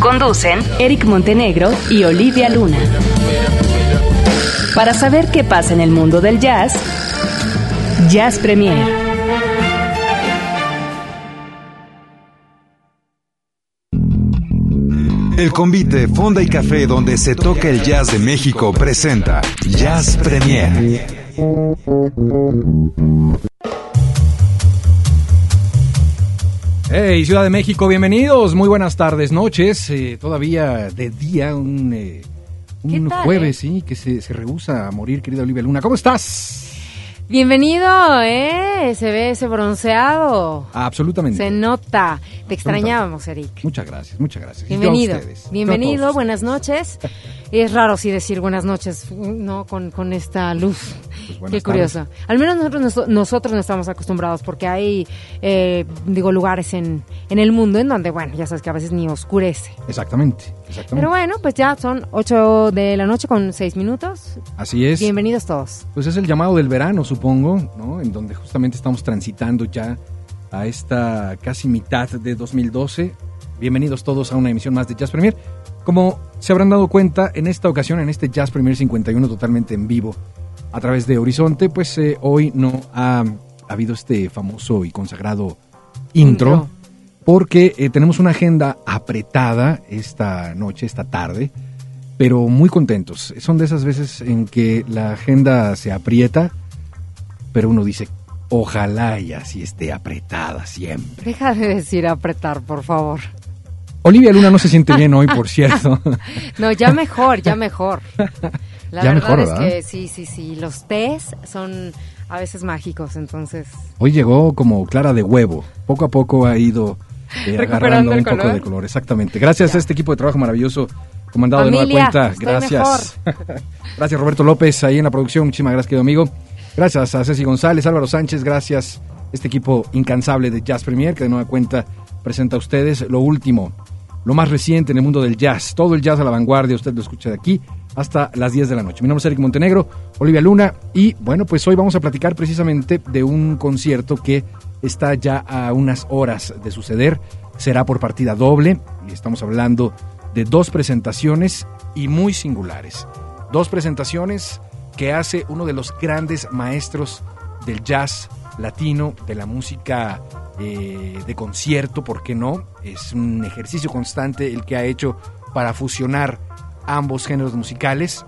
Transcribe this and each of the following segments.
Conducen Eric Montenegro y Olivia Luna. Para saber qué pasa en el mundo del jazz, Jazz Premier. El convite Fonda y Café donde se toca el jazz de México presenta Jazz Premier. Hey, Ciudad de México, bienvenidos. Muy buenas tardes, noches. eh, todavía de día, un, eh, un ¿Qué tal, jueves, eh? sí, que se, se rehúsa a morir, querida Olivia Luna. ¿Cómo estás? Bienvenido, ¿eh? Se ve ese bronceado. Absolutamente. Se nota. Te extrañábamos, Eric. Muchas gracias, muchas gracias. Bienvenido. Bienvenido, buenas noches. Es raro sí decir buenas noches, ¿no? Con, con esta luz. Pues Qué curioso. Al menos nosotros, nos- nosotros no estamos acostumbrados porque hay, eh, digo, lugares en, en el mundo en donde, bueno, ya sabes que a veces ni oscurece. Exactamente, exactamente. Pero bueno, pues ya son 8 de la noche con 6 minutos. Así es. Bienvenidos todos. Pues es el llamado del verano, supongo, ¿no? En donde justamente estamos transitando ya a esta casi mitad de 2012. Bienvenidos todos a una emisión más de Jazz Premier. Como se habrán dado cuenta, en esta ocasión, en este Jazz Premier 51 totalmente en vivo a través de Horizonte, pues eh, hoy no ha habido este famoso y consagrado intro, Intro. porque eh, tenemos una agenda apretada esta noche, esta tarde pero muy contentos. Son de esas veces en que la agenda se aprieta, pero uno dice, ojalá y así esté apretada siempre. Deja de decir apretar, por favor. Olivia Luna no se siente bien hoy, por cierto. No, ya mejor, ya mejor. La Ya verdad mejor, es ¿verdad? que sí, sí, sí. Los tés son a veces mágicos, entonces. Hoy llegó como clara de huevo. Poco a poco ha ido eh, agarrando un poco color. de color. Exactamente. Gracias a este equipo de trabajo maravilloso comandado de nueva cuenta. Gracias. gracias Roberto López ahí en la producción. Muchísimas gracias, querido amigo. Gracias a Ceci González, Álvaro Sánchez. Gracias este equipo incansable de Jazz Premier que de nueva cuenta presenta a ustedes lo último, lo más reciente en el mundo del jazz. Todo el jazz a la vanguardia, usted lo escucha de aquí hasta las 10 de la noche. Mi nombre es Eric Montenegro, Olivia Luna y bueno, pues hoy vamos a platicar precisamente de un concierto que está ya a unas horas de suceder. Será por partida doble y estamos hablando de dos presentaciones y muy singulares. Dos presentaciones que hace uno de los grandes maestros del jazz latino, de la música de concierto, ¿por qué no? Es un ejercicio constante el que ha hecho para fusionar ambos géneros musicales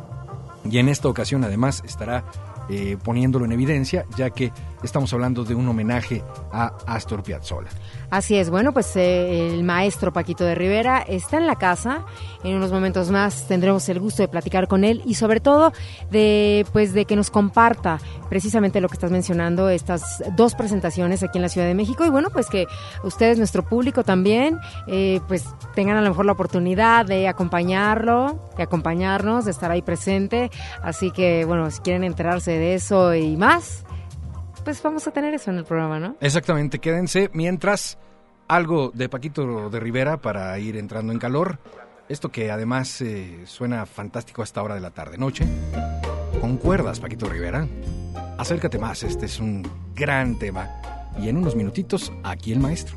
y en esta ocasión además estará eh, poniéndolo en evidencia, ya que estamos hablando de un homenaje a Astor Piazzolla. Así es, bueno, pues eh, el maestro Paquito de Rivera está en la casa. En unos momentos más tendremos el gusto de platicar con él y sobre todo de pues de que nos comparta precisamente lo que estás mencionando, estas dos presentaciones aquí en la Ciudad de México y bueno, pues que ustedes, nuestro público también, eh, pues tengan a lo mejor la oportunidad de acompañarlo, de acompañarnos, de estar ahí presente. Así que bueno, si quieren enterarse de eso y más, pues vamos a tener eso en el programa, ¿no? Exactamente, quédense mientras algo de Paquito de Rivera para ir entrando en calor. Esto que además eh, suena fantástico a esta hora de la tarde-noche. Con cuerdas, Paquito Rivera. Acércate más, este es un gran tema. Y en unos minutitos, aquí el maestro.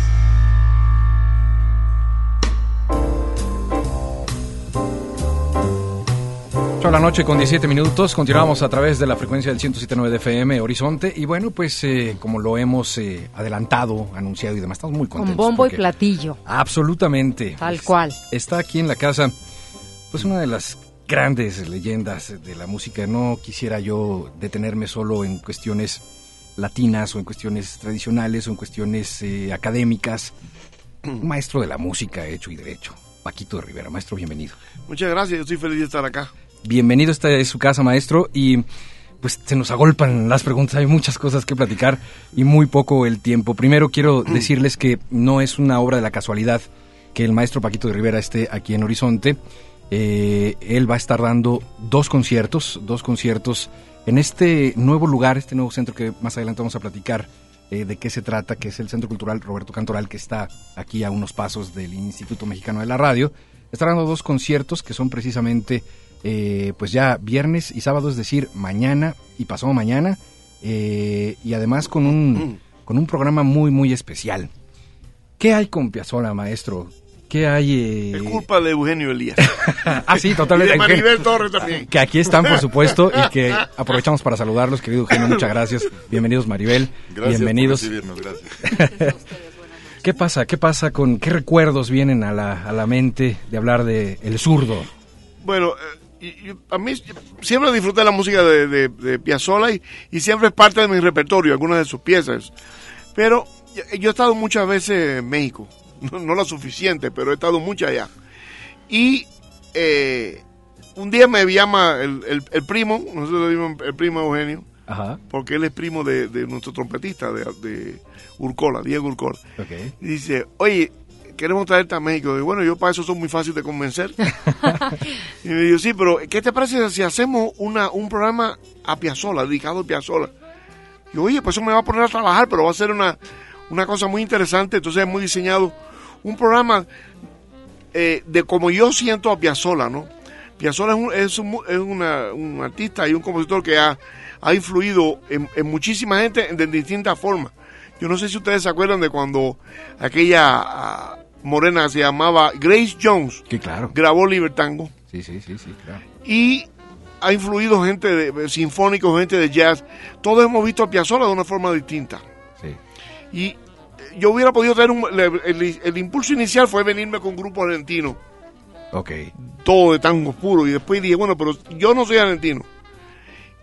De la noche con 17 minutos, continuamos a través de la frecuencia del 107.9 de FM Horizonte y bueno, pues eh, como lo hemos eh, adelantado, anunciado y demás, estamos muy contentos. Con bombo y platillo. Absolutamente. Tal cual. Está aquí en la casa, pues una de las grandes leyendas de la música. No quisiera yo detenerme solo en cuestiones latinas o en cuestiones tradicionales o en cuestiones eh, académicas. Un maestro de la música hecho y derecho. Paquito de Rivera, maestro, bienvenido. Muchas gracias, yo estoy feliz de estar acá. Bienvenido, esta es su casa, maestro, y pues se nos agolpan las preguntas, hay muchas cosas que platicar y muy poco el tiempo. Primero quiero decirles que no es una obra de la casualidad que el maestro Paquito de Rivera esté aquí en Horizonte. Eh, él va a estar dando dos conciertos, dos conciertos en este nuevo lugar, este nuevo centro que más adelante vamos a platicar eh, de qué se trata, que es el Centro Cultural Roberto Cantoral, que está aquí a unos pasos del Instituto Mexicano de la Radio. Está dando dos conciertos que son precisamente, eh, pues ya viernes y sábado, es decir, mañana y pasado mañana, eh, y además con un, con un programa muy, muy especial. ¿Qué hay con Piazzolla, maestro? ¿Qué hay? eh? Es culpa de Eugenio Elías. ah, sí, y totalmente. de Maribel Torres también. Que aquí están, por supuesto, y que aprovechamos para saludarlos, querido Eugenio, muchas gracias. Bienvenidos, Maribel. Gracias Bienvenidos. por recibirnos, gracias. ¿Qué pasa? ¿Qué pasa con qué recuerdos vienen a la, a la mente de hablar de El Zurdo? Bueno, a mí siempre disfruté la música de, de, de Piazzolla y, y siempre es parte de mi repertorio, algunas de sus piezas. Pero yo- yo he estado muchas veces en México, no, no lo suficiente, pero he estado muchas allá. Y eh, un día me llama el, el- el primo, nosotros le dimos el primo Eugenio, Ajá, porque él es primo de, de nuestro trompetista de, de Urcola, Diego Urcola. dice, oye, queremos traerte a México. Y bueno, yo para eso soy muy fácil de convencer. y me dijo, sí, pero ¿qué te parece si hacemos una, un programa a Piazzolla, dedicado a Piazzolla? Y yo, oye, pues eso me va a poner a trabajar, pero va a ser una, una cosa muy interesante. Entonces hemos diseñado un programa eh, de como yo siento a Piazzolla, ¿no? Piazzolla es, un, es, un, es un artista y un compositor que ha, ha influido en, muchísima gente de distintas formas. Yo no sé si ustedes se acuerdan de cuando aquella morena que se llamaba Grace Jones Sí, claro. grabó Libertango Sí, sí, sí, sí, claro. y ha influido gente de, sinfónicos, gente de jazz. Todos hemos visto a Piazzolla de una forma distinta. Sí. Y eh, yo hubiera podido tener un, el, el- el impulso inicial fue venirme con un grupo argentino, Ok. todo de tango puro. Y después dije, bueno, pero yo no soy argentino.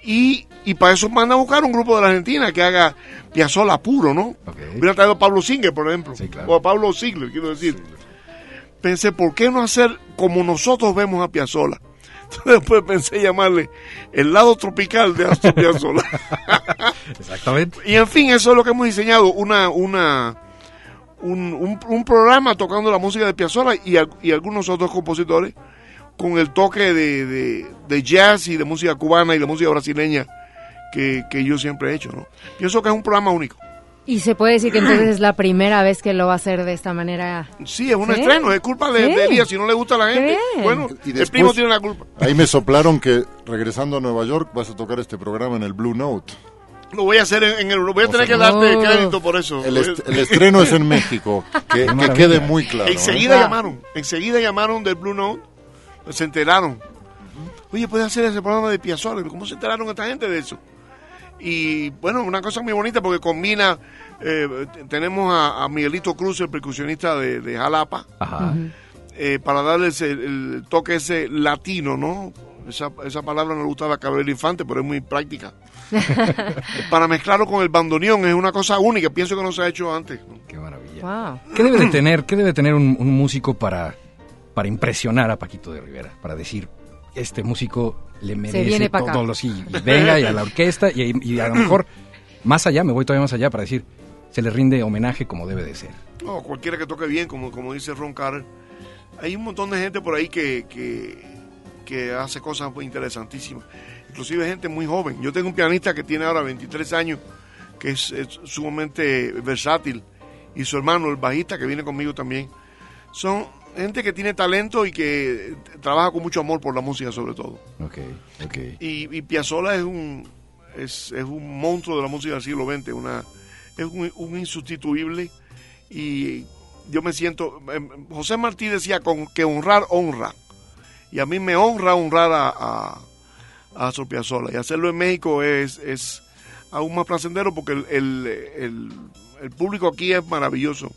Y, y para eso manda a buscar un grupo de la Argentina que haga Piazzolla puro, ¿no? Hubiera traído a Pablo Singer, por ejemplo. Sí, claro. O a Pablo Ziegler, quiero decir. Pensé, ¿por qué no hacer como nosotros vemos a Piazzolla? Entonces después pensé llamarle el lado tropical de Astor Piazzolla. Exactamente. y en fin, eso es lo que hemos diseñado, una, una, un, un- un programa tocando la música de Piazzolla y, y algunos otros compositores con el toque de, de- de jazz y de música cubana y de música brasileña que, que yo siempre he hecho, ¿no? Pienso que es un programa único. Y se puede decir que entonces es la primera vez que lo va a hacer de esta manera. Sí, es un ¿Sí? estreno, es culpa de, Sí. de Elías, si no le gusta a la gente, bueno, Y el después- primo tiene la culpa. Ahí me soplaron que regresando a Nueva York vas a tocar este programa en el Blue Note. Lo voy a hacer en, en el... Voy a O tener sea, que darte no. crédito por eso. El, est- el estreno es en México, que, que quede muy claro. ¿eh? Enseguida Wow. llamaron, enseguida llamaron del Blue Note, se enteraron. Oye, puedes hacer ese programa de Piazzolla. ¿Cómo se enteraron esta gente de eso? Y bueno, una cosa muy bonita porque combina, eh, tenemos a, a Miguelito Cruz, el percusionista de, de Jalapa, Ajá. eh, para darles el, el toque ese latino, ¿no? Esa, esa palabra no le gustaba a Cabrera Infante, pero es muy práctica. para mezclarlo con el bandoneón es una cosa única, pienso que no se ha hecho antes. ¿no? Qué maravilla. Wow. ¿Qué debe de tener, qué debe tener un, un músico para, para impresionar a Paquito de Rivera? Para decir, este músico le merece todos acá. los... Y, y venga, y a la orquesta, y, y a lo mejor más allá, me voy todavía más allá para decir, se le rinde homenaje como debe de ser. No, cualquiera que toque bien, como, como dice Ron Carter. Hay un montón de gente por ahí que, que, que hace cosas muy interesantísimas. Inclusive gente muy joven. Yo tengo un pianista que tiene ahora 23 años, que es, es sumamente versátil. Y su hermano, el bajista, que viene conmigo también. Son gente que tiene talento y que trabaja con mucho amor por la música sobre todo. Ok, ok. Y, y Piazzolla es un, es, es un monstruo de la música del siglo XX, una, es un, un insustituible y yo me siento, em, José Martí decía con, que honrar honra y a mí me honra honrar a, a, a Astor Piazzolla y hacerlo en México es, es aún más placentero porque el, el, el, el público aquí es maravilloso,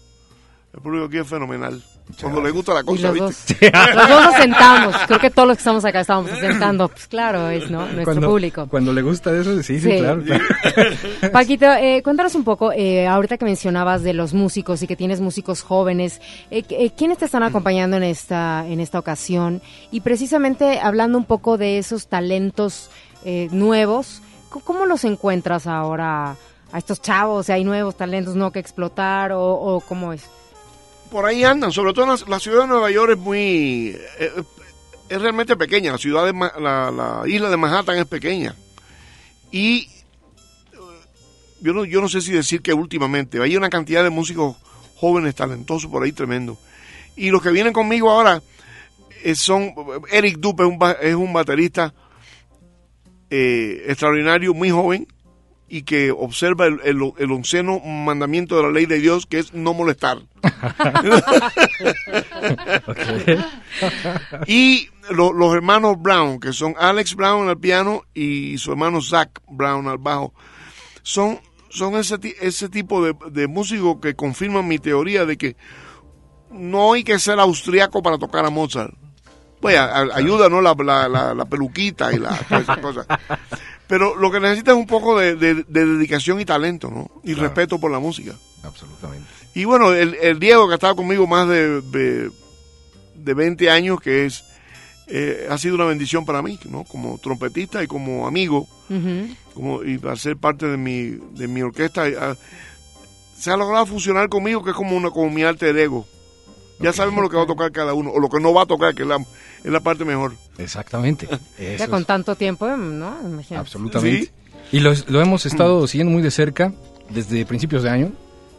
el público aquí es fenomenal. Cuando le gusta la cosa, los ¿viste? dos, los dos nos sentamos. Creo que todos los que estamos acá estamos sentando. Pues claro, es ¿no? nuestro Cuando, público. cuando le gusta eso, sí, sí, Sí. claro. claro. Paquito, eh, cuéntanos un poco, eh, ahorita que mencionabas de los músicos y que tienes músicos jóvenes, eh, eh, ¿quiénes te están acompañando en esta, en esta ocasión? Y precisamente hablando un poco de esos talentos eh, nuevos, ¿c- ¿cómo los encuentras ahora a estos chavos? ¿Hay nuevos talentos no que explotar o, o cómo es? Por ahí andan, sobre todo en la, la ciudad de Nueva York es muy, eh, eh, es realmente pequeña, la ciudad de, la, la isla de Manhattan es pequeña. Y eh, yo no, yo no sé si decir que últimamente, hay una cantidad de músicos jóvenes, talentosos por ahí tremendo. Y los que vienen conmigo ahora son, Eric Dupe es un, es un baterista eh, extraordinario, muy joven, y que observa el, el, el onceno mandamiento de la ley de Dios, que es no molestar. y lo- los hermanos Brown, que son Alex Brown al piano y su hermano Zach Brown al bajo, son, son ese, ese tipo de, de músicos que confirman mi teoría de que no hay que ser austriaco para tocar a Mozart. Pues a- a- ayuda, ¿no? La, la, la- la peluquita y la, todas esas cosas. Pero lo que necesita es un poco de, de- de dedicación y talento, ¿no? Y respeto por la música. Absolutamente. Y bueno, el, el Diego que ha estado conmigo más de, de, de 20 años, que es eh, ha sido una bendición para mí, ¿no? Como trompetista y como amigo, como y para ser parte de mi, de mi orquesta, ah, se ha logrado fusionar conmigo, que es como una como mi alter ego. Ya sabemos lo que va a tocar cada uno, o lo que no va a tocar, que es la, es la parte mejor. Exactamente. Ya Eso con es- tanto tiempo, ¿no? Imagínate. absolutamente. Y lo, lo hemos estado siguiendo muy de cerca desde principios de año.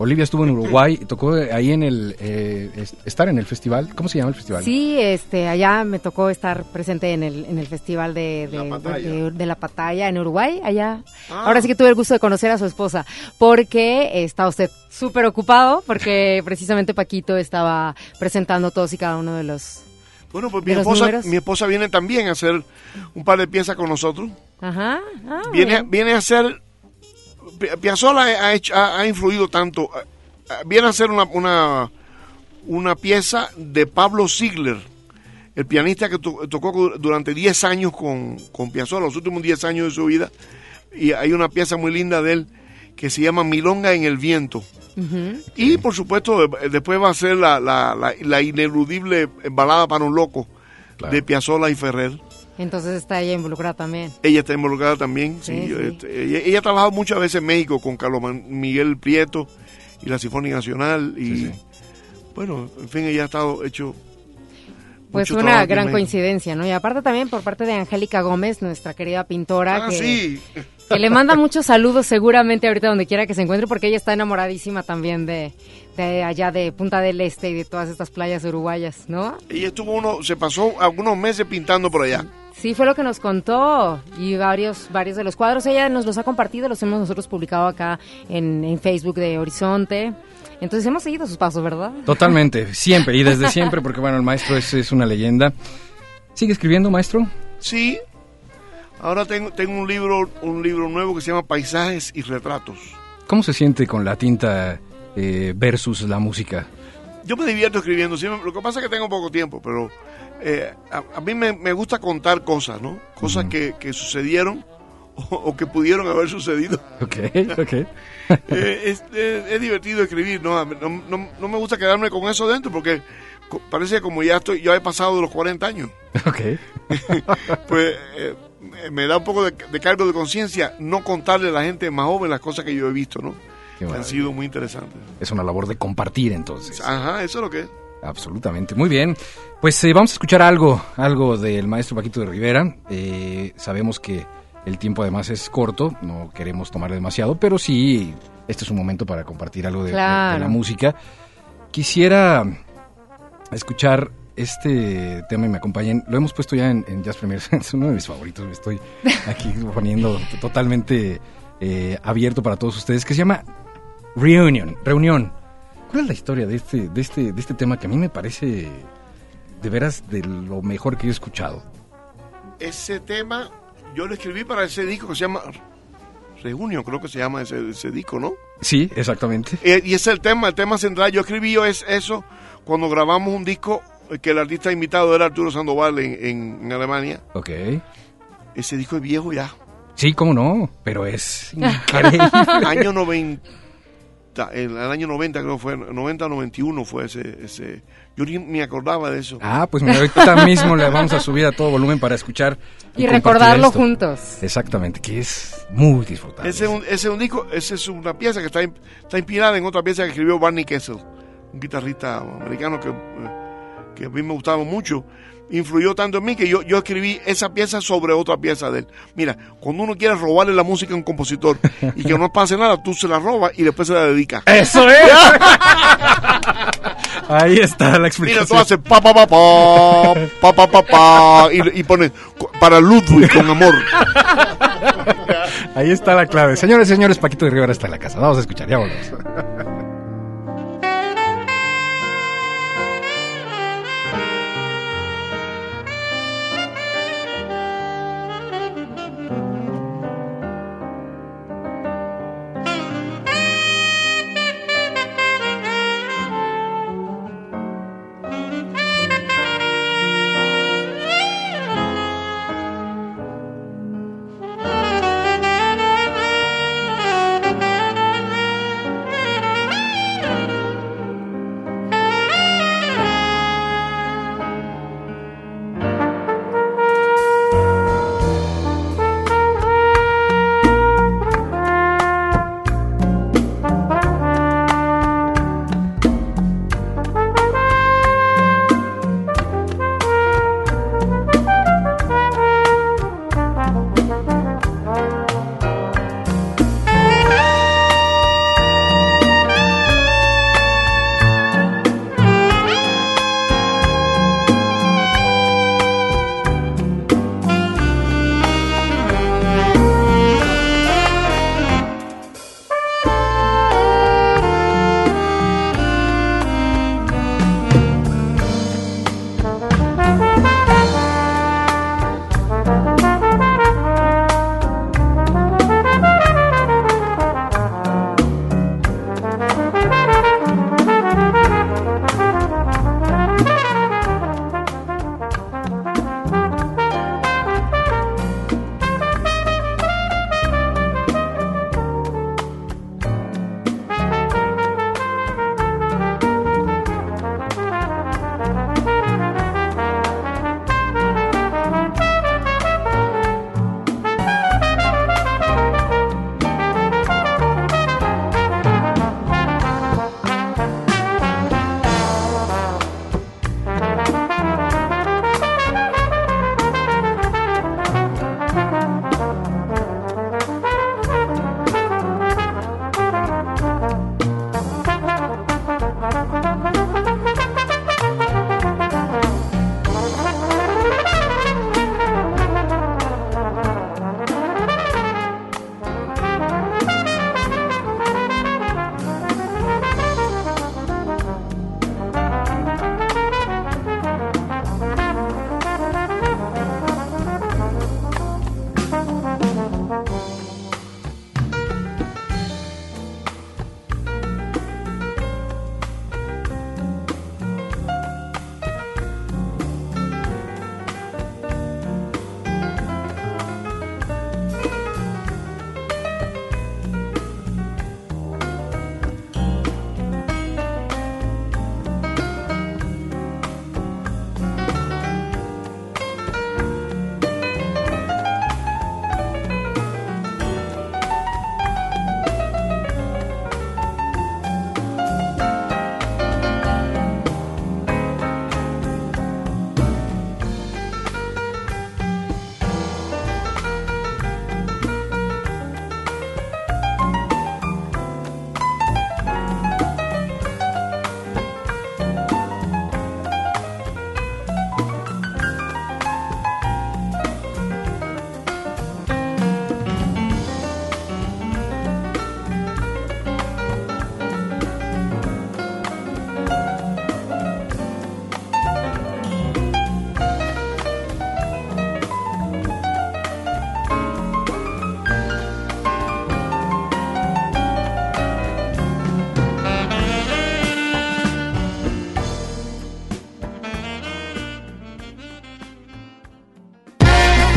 Olivia estuvo en Uruguay, y tocó ahí en el eh, es- estar en el festival. ¿Cómo se llama el festival? Sí, este, allá me tocó estar presente en el, en el festival de, de, La Pataya. de- de la Pataya en Uruguay, allá. Ah. Ahora sí que tuve el gusto de conocer a su esposa, porque está usted súper ocupado, porque precisamente Paquito estaba presentando todos y cada uno de los... Bueno, pues ¿De mi esposa, mi esposa viene también a hacer un par de piezas con nosotros. Ajá. ah, viene, bien. viene a hacer Piazzolla ha, hecho, ha, ha influido tanto eh, eh, viene a hacer una, una una pieza de Pablo Ziegler el pianista que to- tocó du- durante 10 años con, con Piazzolla los últimos 10 años de su vida y hay una pieza muy linda de él que se llama Milonga en el viento. Y por supuesto de- después va a ser la, la, la, la ineludible balada para un loco Claro. de Piazzolla y Ferrer Entonces está ella involucrada también. ella está involucrada también. Sí, sí, sí. este, ella, ella ha trabajado muchas veces en México con Carlos Miguel Prieto y la Sinfónica Nacional. Y Sí, sí. bueno, en fin, ella ha estado hecho. Pues mucho una gran coincidencia, ¿no? Y aparte también por parte de Angélica Gómez, nuestra querida pintora, Ah, que, sí. que le manda muchos saludos seguramente ahorita donde quiera que se encuentre, porque ella está enamoradísima también de, de allá de Punta del Este y de todas estas playas uruguayas, ¿no? Ella estuvo uno, se pasó algunos meses pintando por allá. Sí, fue lo que nos contó y varios, varios de los cuadros ella nos los ha compartido, los hemos nosotros publicado acá en, en Facebook de Horizonte. Entonces hemos seguido sus pasos, ¿verdad? Totalmente, siempre y desde siempre, porque bueno, el maestro es, es una leyenda. ¿Sigue escribiendo, maestro? Sí. Ahora tengo, tengo un libro, un libro nuevo que se llama Paisajes y Retratos. ¿Cómo se siente con la tinta eh, versus la música? Yo me divierto escribiendo, sí, lo que pasa es que tengo poco tiempo, pero eh, a, a mí me, me gusta contar cosas, ¿no? Cosas que, que sucedieron o, o que pudieron haber sucedido. Ok, ok. Eh, es, es- es divertido escribir, ¿no? No, no- no me gusta quedarme con eso dentro porque parece como ya estoy, ya he pasado de los 40 años. ok. Pues eh, me da un poco de, de cargo de conciencia no contarle a la gente más joven las cosas que yo he visto, ¿no? Han sido muy interesantes. Es una labor de compartir entonces. Ajá, eso es lo que es. Absolutamente. Muy bien. Pues eh, vamos a escuchar algo, algo del maestro Paquito de Rivera. Eh, sabemos que el tiempo además es corto, no queremos tomar demasiado, pero sí, este es un momento para compartir algo de, de- de Claro. la música. Quisiera escuchar este tema y me acompañen. Lo hemos puesto ya en, en Jazz Premier, es uno de mis favoritos, me estoy aquí poniendo totalmente eh, abierto para todos ustedes, que se llama Reunion, Reunión. ¿Cuál es la historia de este, de este, de este tema que a mí me parece de veras de lo mejor que yo he escuchado? Ese tema yo lo escribí para ese disco que se llama Reunión, creo que se llama ese, ese disco, ¿no? Sí, exactamente. Eh, y ese es el tema, el tema central. Yo escribí yo es eso cuando grabamos un disco que el artista invitado era Arturo Sandoval en, en- en Alemania. Ok. Ese disco es viejo ya. Sí, cómo no, pero es increíble. año 90, el, el año 90 creo que fue, 90 91 fue ese, ese. Yo ni me acordaba de eso. Ah, pues mira, ahorita mismo le vamos a subir a todo volumen para escuchar Y compartir recordarlo esto. juntos. Exactamente, que es muy disfrutable. Ese es un, ese es un disco, esa es una pieza que está, in- está inspirada en otra pieza que escribió Barney Kessel, un guitarrista americano que, eh, que a mí me gustaba mucho influyó tanto en mí que yo, yo escribí esa pieza sobre otra pieza de él. Mira, cuando uno quiere robarle la música a un compositor y que no pase nada, tú se la robas y después se la dedicas. ¡Eso es! Ahí está la explicación. Mira, tú haces pa pa pa pa, pa pa pa pa, y, y pones para Ludwig con amor. Ahí está la clave. Señores, señores, Paquito de Rivera está en la casa. Vamos a escuchar, ya volvemos.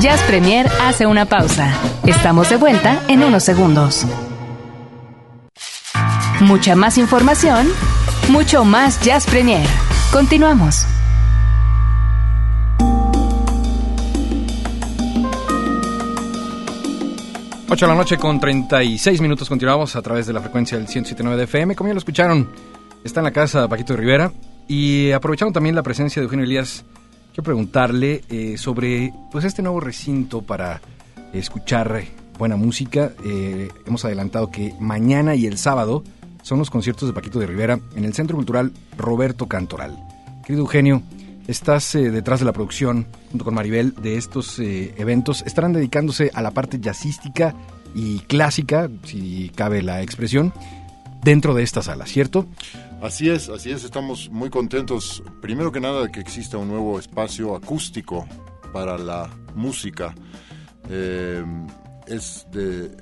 Jazz Premier hace una pausa. Estamos de vuelta en unos segundos. Mucha más información, mucho más Jazz Premier. Continuamos. 8 de la noche con 36 minutos continuamos a través de la frecuencia del 107.9 de FM. Como ya lo escucharon, está en la casa Paquito Rivera y aprovechando también la presencia de Eugenio Elías, quiero preguntarle eh, sobre pues este nuevo recinto para escuchar buena música. Eh, hemos adelantado que mañana y el sábado son los conciertos de Paquito de Rivera en el Centro Cultural Roberto Cantoral. Querido Eugenio, estás eh, detrás de la producción, junto con Maribel, de estos eventos. Estarán dedicándose a la parte jazzística y clásica, si cabe la expresión, dentro de esta sala, ¿cierto? Así es, así es, estamos muy contentos, primero que nada, de que exista un nuevo espacio acústico para la música. Eh, es de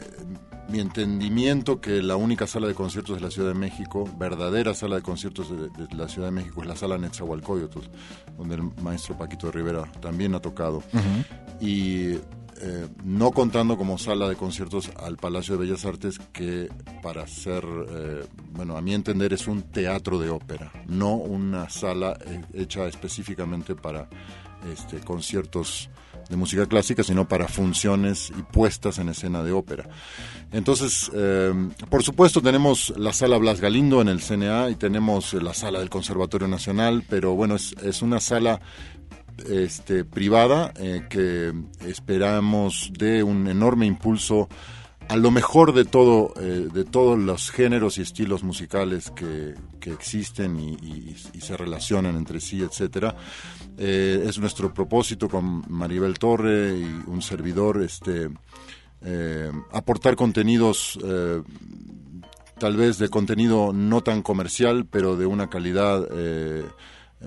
mi entendimiento que la única sala de conciertos de la Ciudad de México, verdadera sala de conciertos de, de la Ciudad de México, es la sala Netzahualcoyotl, donde el maestro Paquito Rivera también ha tocado. Y eh, no contando como sala de conciertos al Palacio de Bellas Artes, que para ser, eh, bueno, a mi entender es un teatro de ópera, no una sala eh, hecha específicamente para este, conciertos de música clásica, sino para funciones y puestas en escena de ópera. Entonces, por supuesto, tenemos la sala Blas Galindo en el CNA y tenemos la sala del Conservatorio Nacional, pero bueno, es una sala este, privada eh, que esperamos de un enorme impulso a lo mejor de todo eh, de todos los géneros y estilos musicales que, existen y, se relacionan entre sí etcétera. Eh, es nuestro propósito con Maribel Torre y un servidor este aportar contenidos tal vez de contenido no tan comercial pero de una calidad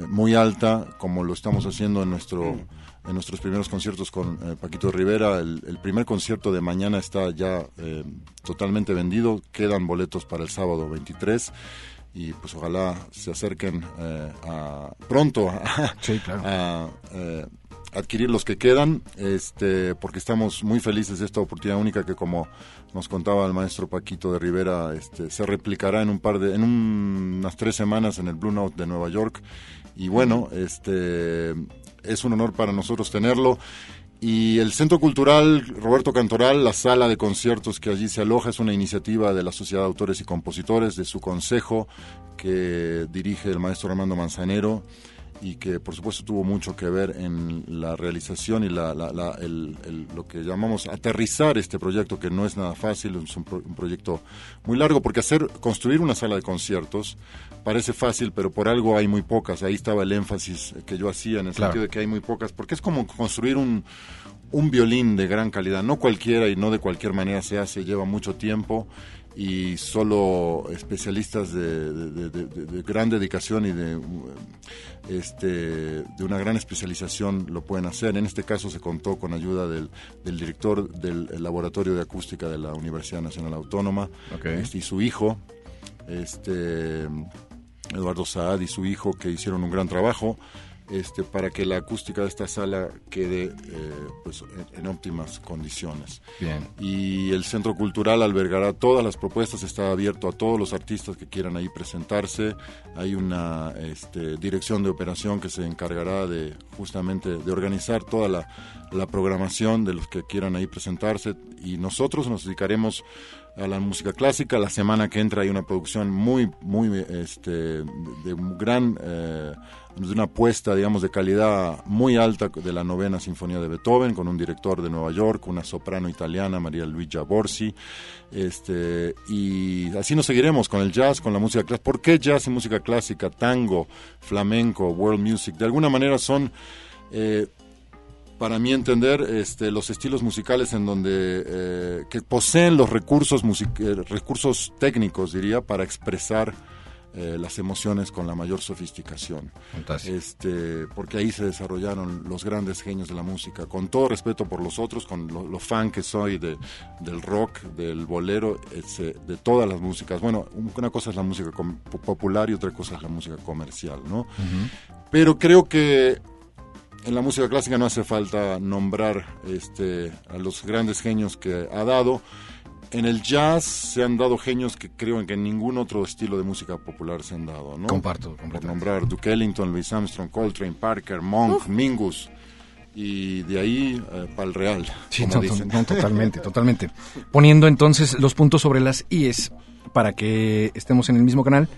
muy alta como lo estamos haciendo en nuestro en nuestros primeros conciertos con eh, Paquito Rivera. El, el primer concierto de mañana está ya eh, totalmente vendido. Quedan boletos para el sábado 23 y pues ojalá se acerquen eh, a, pronto a, Sí, claro. a, adquirir los que quedan, este, porque estamos muy felices de esta oportunidad única que como nos contaba el maestro Paquito de Rivera, este, se replicará en un par de, en un- unas tres semanas en el Blue Note de Nueva York. Y bueno, este, es un honor para nosotros tenerlo. Y el Centro Cultural Roberto Cantoral, la sala de conciertos que allí se aloja, es una iniciativa de la Sociedad de Autores y Compositores, de su consejo, que dirige el maestro Armando Manzanero y que por supuesto tuvo mucho que ver en la realización y la, la- la- el- el- lo que llamamos aterrizar este proyecto que no es nada fácil, es un, pro- un proyecto muy largo porque hacer construir una sala de conciertos parece fácil, pero por algo hay muy pocas. Ahí estaba el énfasis que yo hacía en el Claro. sentido de que hay muy pocas, porque es como construir un, un violín de gran calidad. No cualquiera y no de cualquier manera se hace, lleva mucho tiempo y solo especialistas de, de- de- de- de gran dedicación y de, este, de una gran especialización lo pueden hacer. En este caso se contó con ayuda del, del director del Laboratorio de Acústica de la Universidad Nacional Autónoma Ok. este, y su hijo, este, Eduardo Saad y su hijo, que hicieron un gran trabajo este, para que la acústica de esta sala quede eh, pues, en, en óptimas condiciones. Bien. Y el Centro Cultural albergará todas las propuestas, está abierto a todos los artistas que quieran ahí presentarse. Hay una este, dirección de operación que se encargará de justamente de organizar toda la, la programación de los que quieran ahí presentarse y nosotros nos dedicaremos a la música clásica. La semana que entra hay una producción muy, muy, este, de un gran, eh, de una apuesta, digamos, de calidad muy alta de la novena sinfonía de Beethoven, con un director de Nueva York, una soprano italiana, María Luigi Borsi, este, y así nos seguiremos con el jazz, con la música clásica. ¿Por qué jazz y música clásica, tango, flamenco, world music? De alguna manera son eh, para mí entender este, los estilos musicales en donde eh, que poseen los recursos music- eh, recursos técnicos diría para expresar eh, las emociones con la mayor sofisticación. Fantástico. este porque ahí se desarrollaron los grandes genios de la música. Con todo respeto por los otros con lo, lo fan que soy de, del rock del bolero etse- de todas las músicas. Bueno una cosa es la música popular y otra cosa es la música comercial no pero creo que en la música clásica no hace falta nombrar este, a los grandes genios que ha dado. En el jazz se han dado genios que creo que en ningún otro estilo de música popular se han dado, ¿no? Comparto Por completamente. nombrar Duke Ellington, Louis Armstrong, Coltrane, Parker, Monk, Mingus y de ahí para el Real, Sí, como no, dicen. no, totalmente, totalmente. Poniendo entonces los puntos sobre las IES para que estemos en el mismo canal.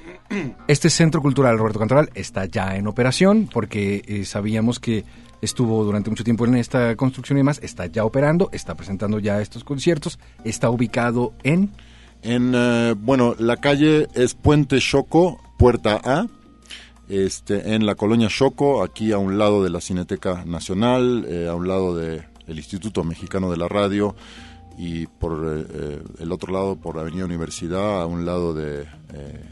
Este Centro Cultural Roberto Cantoral está ya en operación porque eh, sabíamos que estuvo durante mucho tiempo en esta construcción y demás, está ya operando, está presentando ya estos conciertos, está ubicado en... En, eh, bueno, la calle es Puente Choco, Puerta A, este, en la colonia Choco, aquí a un lado de la Cineteca Nacional, eh, a un lado del Instituto Mexicano de la Radio y por eh, eh, el otro lado, por Avenida Universidad, a un lado de eh,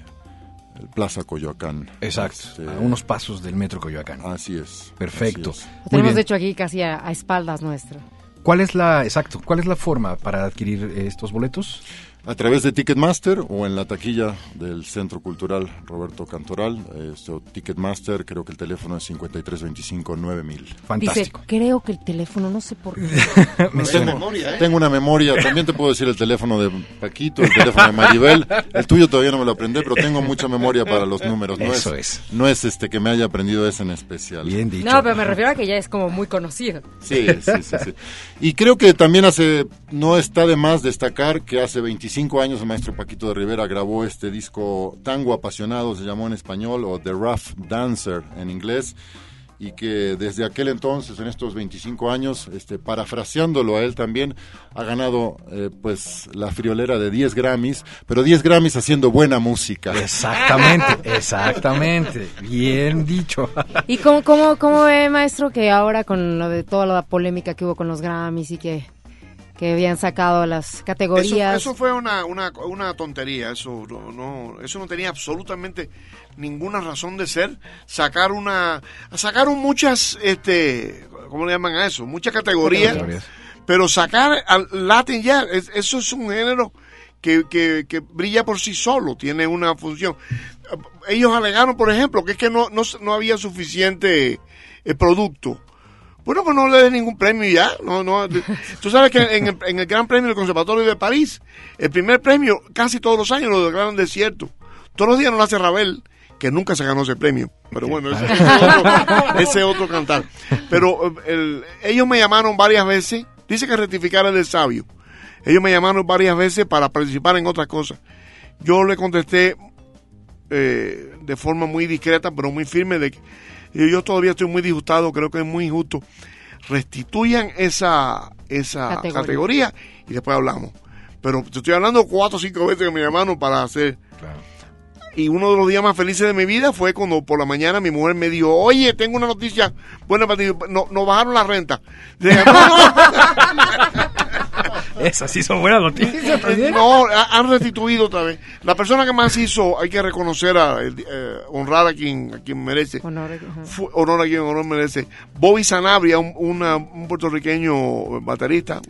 el Plaza Coyoacán. Exacto, Este, a unos pasos del Metro Coyoacán. Así es. Perfecto. así es. Lo tenemos de hecho aquí casi a, a espaldas nuestro. ¿Cuál es la, exacto, cuál es la forma para adquirir estos boletos? A través de Ticketmaster o en la taquilla del Centro Cultural Roberto Cantoral. Este, Ticketmaster, creo que el teléfono es 5325-9000. Fantástico. Dice, creo que el teléfono, no sé por qué. Me Tengo memoria, ¿eh? Tengo una memoria, también te puedo decir el teléfono de Paquito, el teléfono de Maribel. El tuyo todavía no me lo aprendí, pero tengo mucha memoria para los números. No Eso es, es. No es este que me haya aprendido ese en especial. Bien dicho. No, pero me refiero a que ya es como muy conocido. Sí, sí, sí, sí. Y creo que también hace, no está de más destacar que hace 25 años el maestro Paquito de Rivera grabó este disco Tango Apasionado, se llamó en español, o The Rough Dancer en inglés, y que desde aquel entonces, en estos 25 años, este, parafraseándolo a él también, ha ganado eh, pues la friolera de 10 Grammys, pero 10 Grammys haciendo buena música. Exactamente, exactamente. Bien dicho. ¿Y cómo, cómo, cómo ve, maestro, que ahora con lo de toda la polémica que hubo con los Grammys y que, que habían sacado las Eso, categorías? eso fue una, una, una tontería, eso no, no- eso no tenía absolutamente ninguna razón de ser. Sacar una, sacaron muchas, este, ¿cómo le llaman a eso? Muchas categorías, Categorías. pero sacar al Latin Jazz, es- eso es un género que, que, que brilla por sí solo, tiene una función. Ellos alegaron, por ejemplo, que es que no, no, no había suficiente eh, producto. Bueno, pues no le den ningún premio ya. No, no. Tú sabes que en el, en el Gran Premio del Conservatorio de París, el primer premio, casi todos los años lo declaran desierto. Todos los días no lo hace Ravel, que nunca se ganó ese premio. Pero bueno, ese ese es otro, ese otro cantar. Pero el- ellos me llamaron varias veces. Dice que rectificar es del sabio. Ellos me llamaron varias veces para participar en otras cosas. Yo le contesté eh, de forma muy discreta, pero muy firme, de que yo, yo todavía estoy muy disgustado, creo que es muy injusto. Restituyan esa, esa Categoría. categoría. y después hablamos. Pero te estoy hablando cuatro o cinco veces que me llamaron para hacer. Y uno de los días más felices de mi vida fue cuando por la mañana mi mujer me dijo, oye, tengo una noticia buena para ti, no, no bajaron la renta. Dije, no, no. Esas sí son buenas noticias. No, ha- han restituido otra vez. La persona que más hizo, hay que reconocer, a, eh, honrar a quien, a quien merece. Honor. Fue- honor a quien honor merece. Bobby Sanabria, un, una- un puertorriqueño baterista,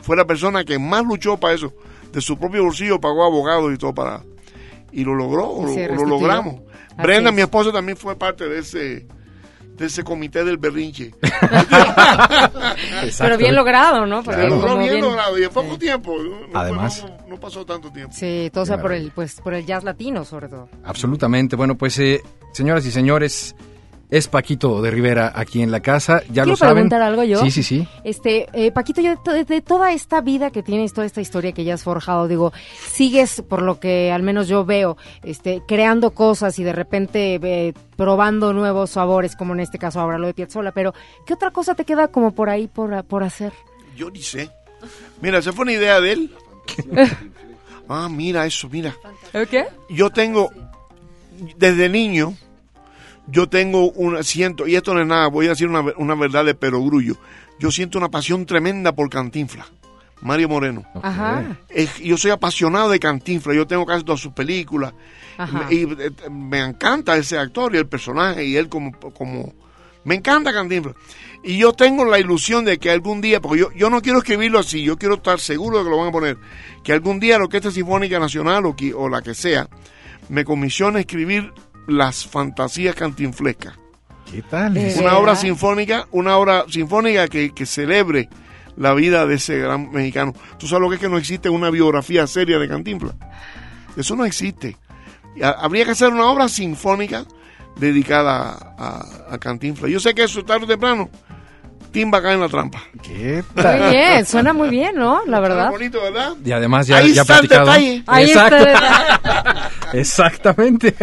fue la persona que más luchó para eso. De su propio bolsillo pagó abogados y todo para... Y lo logró, se lo, logramos. Así Brenda, es. mi esposa, también fue parte de ese de ese comité del berrinche. Pero bien logrado, ¿no? Porque Claro. Logró como bien bien- logrado y en poco tiempo. no- Además. no- no pasó tanto tiempo. Sí, todo sea por el, pues, por el jazz latino, sobre todo. Absolutamente. Bueno, pues, eh, señoras y señores, es Paquito de Rivera aquí en la casa. Ya ¿Quiero lo saben. preguntar algo yo? Sí, sí, sí. Este, eh, Paquito, yo de, to- de toda esta vida que tienes, toda esta historia que ya has forjado, digo, sigues, por lo que al menos yo veo, este, creando cosas y de repente eh, probando nuevos sabores, como en este caso ahora lo de Piazzolla, pero ¿qué otra cosa te queda como por ahí por, por hacer? Yo ni sé. Mira, esa fue una idea de él. ah, mira eso, mira. ¿Qué? Yo tengo, desde niño, yo tengo un, siento, y esto no es nada, voy a decir una, una verdad de perogrullo. Yo siento una pasión tremenda por Cantinfla, Mario Moreno. Ajá. Es- yo soy apasionado de Cantinfla, yo tengo casi todas sus películas. Ajá. Y eh, me encanta ese actor y el personaje y él como, como... Me encanta Cantinflas. Y yo tengo la ilusión de que algún día, porque yo, yo no quiero escribirlo así, yo quiero estar seguro de que lo van a poner, que algún día la Orquesta Sinfónica Nacional o, que- o la que sea, me comisione escribir las fantasías cantinflescas. ¿Qué tal? Una obra sinfónica, una obra sinfónica que, que celebre la vida de ese gran mexicano. ¿Tú sabes lo que es que no existe una biografía seria de Cantinflas? Eso no existe. Habría que hacer una obra sinfónica dedicada a, a Cantinflas. Yo sé que eso tarde o temprano, Timba cae en la trampa. ¿Qué Muy bien, suena muy bien, ¿no? La verdad. Está bonito, ¿verdad? Y además ya, Ahí ya está el platicado. detalle. Ahí Exacto. está. Exactamente.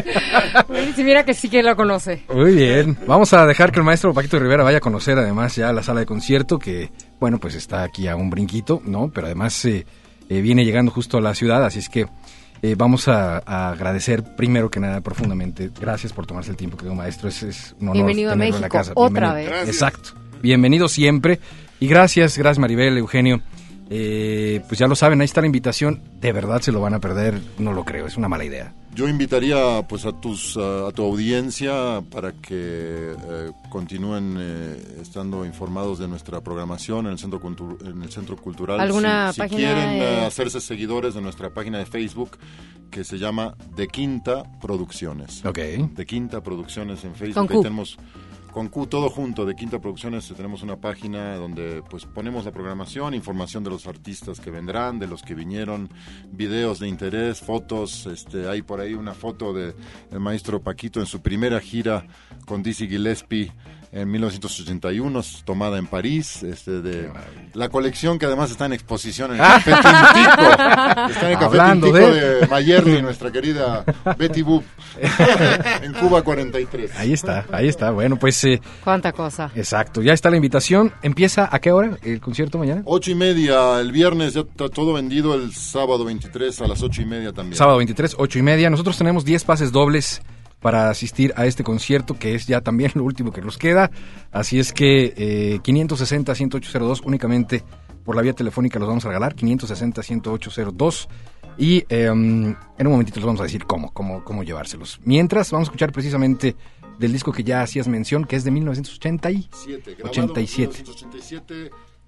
Si mira que sí que lo conoce. Muy bien. Vamos a dejar que el maestro Paquito Rivera vaya a conocer además ya la sala de concierto que, bueno, pues está aquí a un brinquito, ¿no? Pero además eh, eh, viene llegando justo a la ciudad, así es que eh, vamos a, a agradecer primero que nada profundamente. Gracias por tomarse el tiempo, querido maestro. Es, es un honor Bienvenido a tenerlo en la México, casa. otra Bienvenido. vez. Exacto. Bienvenido siempre. Y gracias, gracias Maribel, Eugenio. Eh, pues ya lo saben, ahí está la invitación. De verdad se lo van a perder, no lo creo, es una mala idea. Yo invitaría pues a tus a, a tu audiencia para que eh, continúen eh, estando informados de nuestra programación en el centro Cultu- en el centro cultural. ¿Alguna si, si página, quieren eh? hacerse seguidores de nuestra página de Facebook que se llama De Quinta Producciones. Ok. De Quinta Producciones en Facebook. Con Ahí tenemos con Q todo junto de Quinta Producciones tenemos una página donde pues ponemos la programación, información de los artistas que vendrán, de los que vinieron, videos de interés, fotos, este hay por ahí una foto de el maestro Paquito en su primera gira con Dizzy Gillespie en 1981 tomada en París, este de la colección que además está en exposición en el Café Tintico. Está en el Café Hablando Tintico de- de Mayerly, nuestra querida Betty Boop en Cuba 43. Ahí está, ahí está. Bueno, pues eh, Cuánta cosa. exacto, ya está la invitación. ¿Empieza a qué hora el concierto mañana? Ocho y media el viernes, ya está todo vendido el sábado 23 a las ocho y media también. Sábado 23, 8 y media. Nosotros tenemos 10 pases dobles para asistir a este concierto, que es ya también lo último que nos queda. Así es que eh, 560-10802 únicamente por la vía telefónica los vamos a regalar, 560-10802. Y eh, en un momentito les vamos a decir cómo, cómo, cómo llevárselos. Mientras, vamos a escuchar precisamente del disco que ya hacías mención, que es de 1980 y Siete, grabado 87.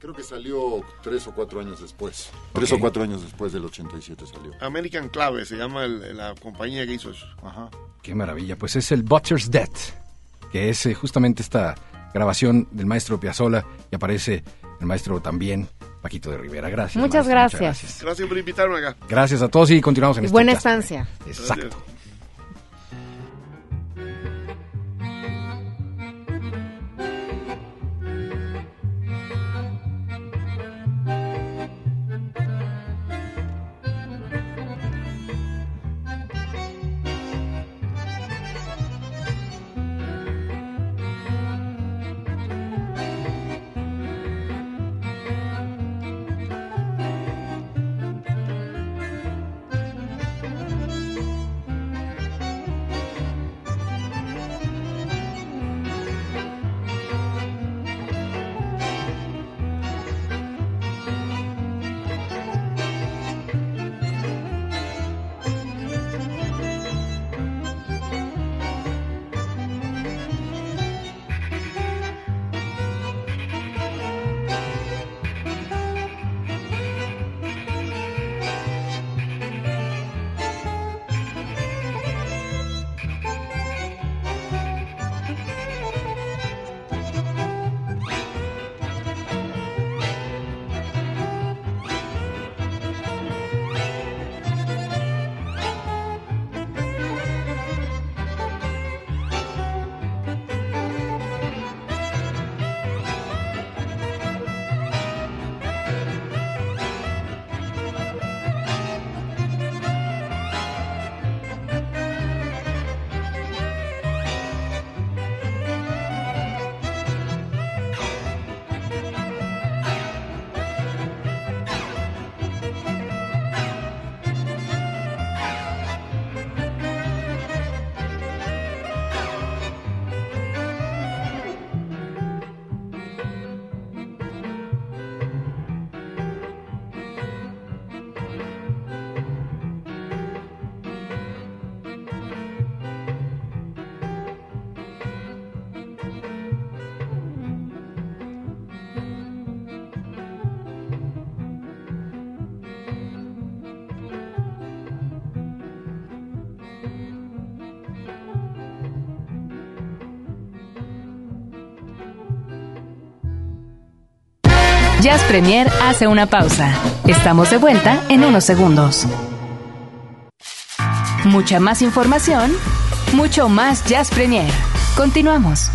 En 1987, creo que salió tres o cuatro años después. Tres o cuatro años después del 87 salió. American Clave se llama el- la compañía que hizo eso. Ajá. Qué maravilla, pues es el Butcher's Death, que es eh, justamente esta grabación del maestro Piazzolla y aparece el maestro también, Paquito de Rivera. Gracias. Muchas maestro, gracias. Gracias por invitarme acá. Gracias a todos y continuamos en Y este buena estancia. Exacto. Thank Jazz Premier hace una pausa. Estamos de vuelta en unos segundos. Mucha más información, mucho más Jazz Premier. Continuamos.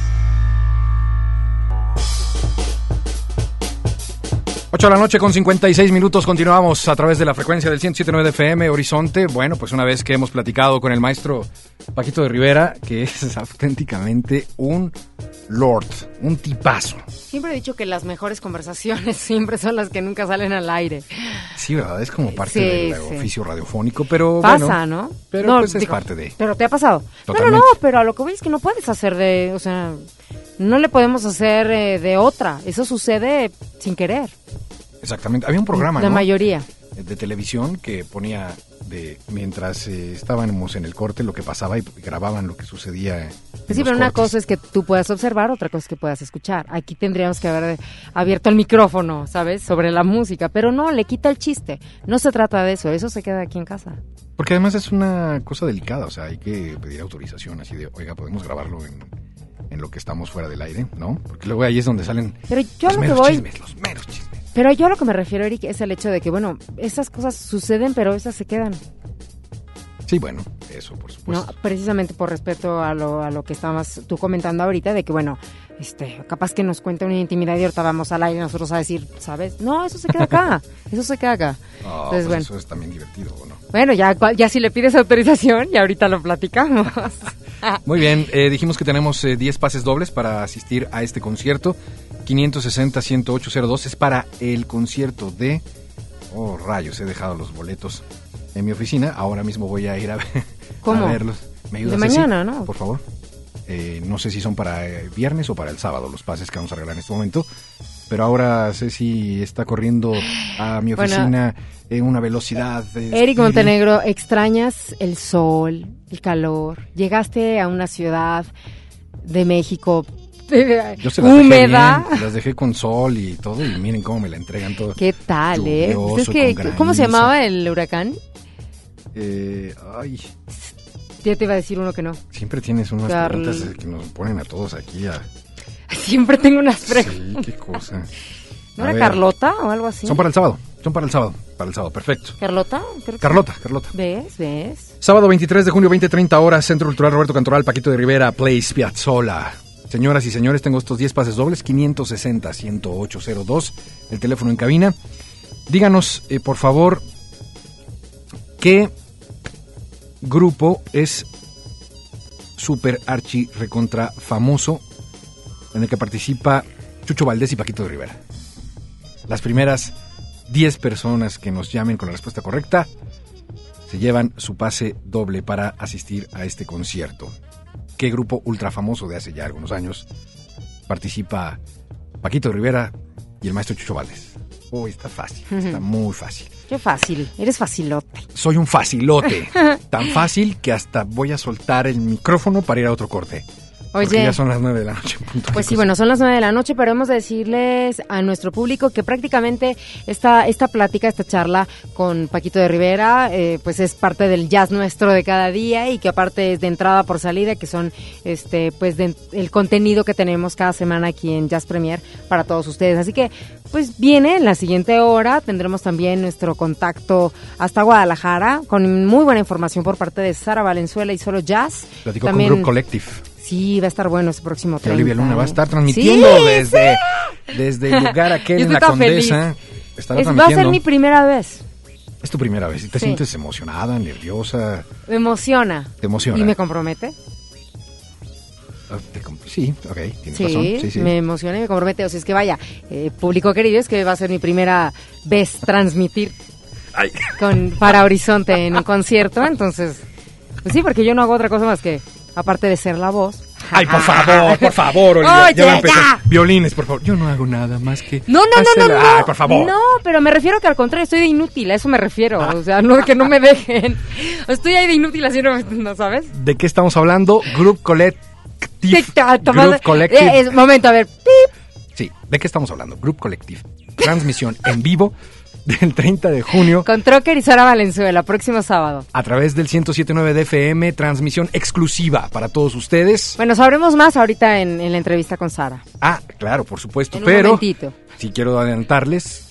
8 de la noche con 56 minutos, continuamos a través de la frecuencia del 107.9 de FM Horizonte. Bueno, pues una vez que hemos platicado con el maestro Paquito de Rivera, que es auténticamente un lord, un tipazo. Siempre he dicho que las mejores conversaciones siempre son las que nunca salen al aire. Sí, ¿verdad? Es como parte Sí, del sí. oficio radiofónico, pero Pasa, bueno, ¿no? Pero No, pues es parte de... Pero te ha pasado. No, no, no, pero a lo que voy es que no puedes hacer de, o sea, no le podemos hacer eh, de otra. Eso sucede sin querer. Exactamente. Había un programa, La ¿no? mayoría. De televisión que ponía de mientras eh, estábamos en el corte lo que pasaba y grababan lo que sucedía. Pues sí, pero una cosa es que tú puedas observar, otra cosa es que puedas escuchar. Aquí tendríamos que haber abierto el micrófono, ¿sabes? Sobre la música, pero no, le quita el chiste. No se trata de eso, eso se queda aquí en casa. Porque además es una cosa delicada, o sea, hay que pedir autorización así de, oiga, podemos grabarlo en, en lo que estamos fuera del aire, ¿no? Porque luego ahí es donde salen Pero yo los lo que voy, chismes, los meros chismes. Pero yo a lo que me refiero, Eric, es el hecho de que, bueno, esas cosas suceden, pero esas se quedan. Sí, bueno, eso por ¿no? supuesto. Precisamente por respeto a lo, a lo que estabas tú comentando ahorita, de que, bueno, este, capaz que nos cuenta una intimidad y ahorita vamos al aire nosotros a decir, ¿sabes? No, eso se queda acá, eso se queda acá. Entonces, pues bueno. eso es también divertido, ¿o no? Bueno, ya, ya si le pides autorización, y ahorita lo platicamos. Muy bien, eh, dijimos que tenemos eh, 10 pases dobles para asistir a este concierto. 560-10802 es para el concierto de... Oh, rayos, he dejado los boletos en mi oficina. Ahora mismo voy a ir a, ver, ¿Cómo? verlos. ¿Me ayudas, De mañana, ¿no? Por favor. Eh, no sé si son para eh, viernes o para el sábado los pases que vamos a regalar en este momento. Pero ahora Ceci está corriendo a mi oficina en una velocidad... de Eric. Montenegro, extrañas el sol, el calor. Llegaste a una ciudad de México Yo se las dejé húmeda. bien, las dejé con sol y todo y miren cómo me la entregan todo. ¿Qué tal, eh? Lluvioso, Pues es que, con ¿Cómo se llamaba el huracán? Eh, ay, Ya te iba a decir uno que no. siempre tienes unas Carl- preguntas que nos ponen a todos aquí a... Siempre tengo unas preguntas. Sí, qué cosa. ¿No A era ver, Carlota o algo así? Son para el sábado, son para el sábado, para el sábado, perfecto. ¿Carlota? Creo que- Carlota, Carlota. ¿Ves? ¿Ves? Sábado 23 de junio, 20-30 horas, Centro Cultural Roberto Cantoral, Paquito de Rivera, Place Piazzola. Señoras y señores, tengo estos 10 pases dobles, 560-10802, el teléfono en cabina. Díganos, eh, por favor, qué grupo es super archi recontra famoso en el que participa Chucho Valdés y Paquito de Rivera. Las primeras 10 personas que nos llamen con la respuesta correcta se llevan su pase doble para asistir a este concierto. ¿Qué grupo ultra famoso de hace ya algunos años participa Paquito Rivera y el maestro Chucho Valdés? Uy, está fácil, está muy fácil. Qué fácil. Eres facilote. Soy un facilote, tan fácil que hasta voy a soltar el micrófono para ir a otro corte. Porque Oye. ya son las nueve de la noche. punto. Pues ¿Qué sí, bueno, son las nueve de la noche, pero hemos de decirles a nuestro público que prácticamente esta, esta plática, esta charla con Paquito de Rivera, eh, pues es parte del jazz nuestro de cada día y que aparte es de entrada por salida, que son este pues de- el contenido que tenemos cada semana aquí en Jazz Premier para todos ustedes. Así que pues viene en la siguiente hora, tendremos también nuestro contacto hasta Guadalajara con muy buena información por parte de Sara Valenzuela y Solo Jazz. Platicó También- con Group Collective. Sí, va a estar bueno ese próximo Que Olivia 30, Luna va a estar transmitiendo Sí, desde, desde el lugar aquel en la. Condesa. Estará Es- va a ser mi primera vez. Es tu primera vez y te Sí. sientes emocionada, nerviosa, Me emociona. te emociona. ¿Y me compromete? Ah, sí, ok, tienes Sí, razón. Sí, sí. me emociona y me compromete. O sea, es que vaya, eh, público querido, es que va a ser mi primera vez transmitir Ay. con para Horizonte en un concierto. Entonces, pues sí, porque yo no hago otra cosa más que, aparte de ser la voz. Ay, por favor, por favor, Olivia. Oye, ya ya. Violines, por favor. Yo no hago nada más que. No, no, no, no, no. Ay, por favor. No, pero me refiero que al contrario, estoy de inútil, a eso me refiero. O sea, no que no me dejen. Estoy ahí de inútil haciendo, ¿no sabes? ¿De qué estamos hablando? Group Collective. Tomando- Group Collective. Eh, es- momento, a ver. Pip. Sí, ¿de qué estamos hablando? Group Collective. Transmisión en vivo del 30 de junio Con Trocker y Sara Valenzuela, próximo sábado. a través del 107.9 de FM. Transmisión exclusiva para todos ustedes. Bueno, sabremos más ahorita en, en la entrevista con Sara. Ah, claro, por supuesto. En un pero momentito. si quiero adelantarles.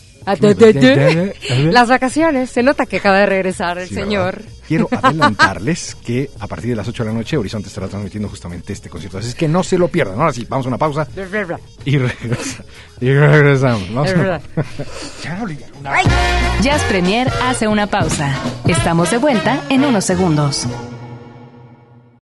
Las vacaciones, se nota que acaba de regresar el Sí, señor. ¿verdad? Quiero adelantarles que a partir de las 8 de la noche Horizonte estará transmitiendo justamente este concierto. Así es que no se lo pierdan. Ahora sí, vamos a una pausa y, regresa- y regresamos. Jazz Premier hace una pausa. Estamos de vuelta en unos segundos.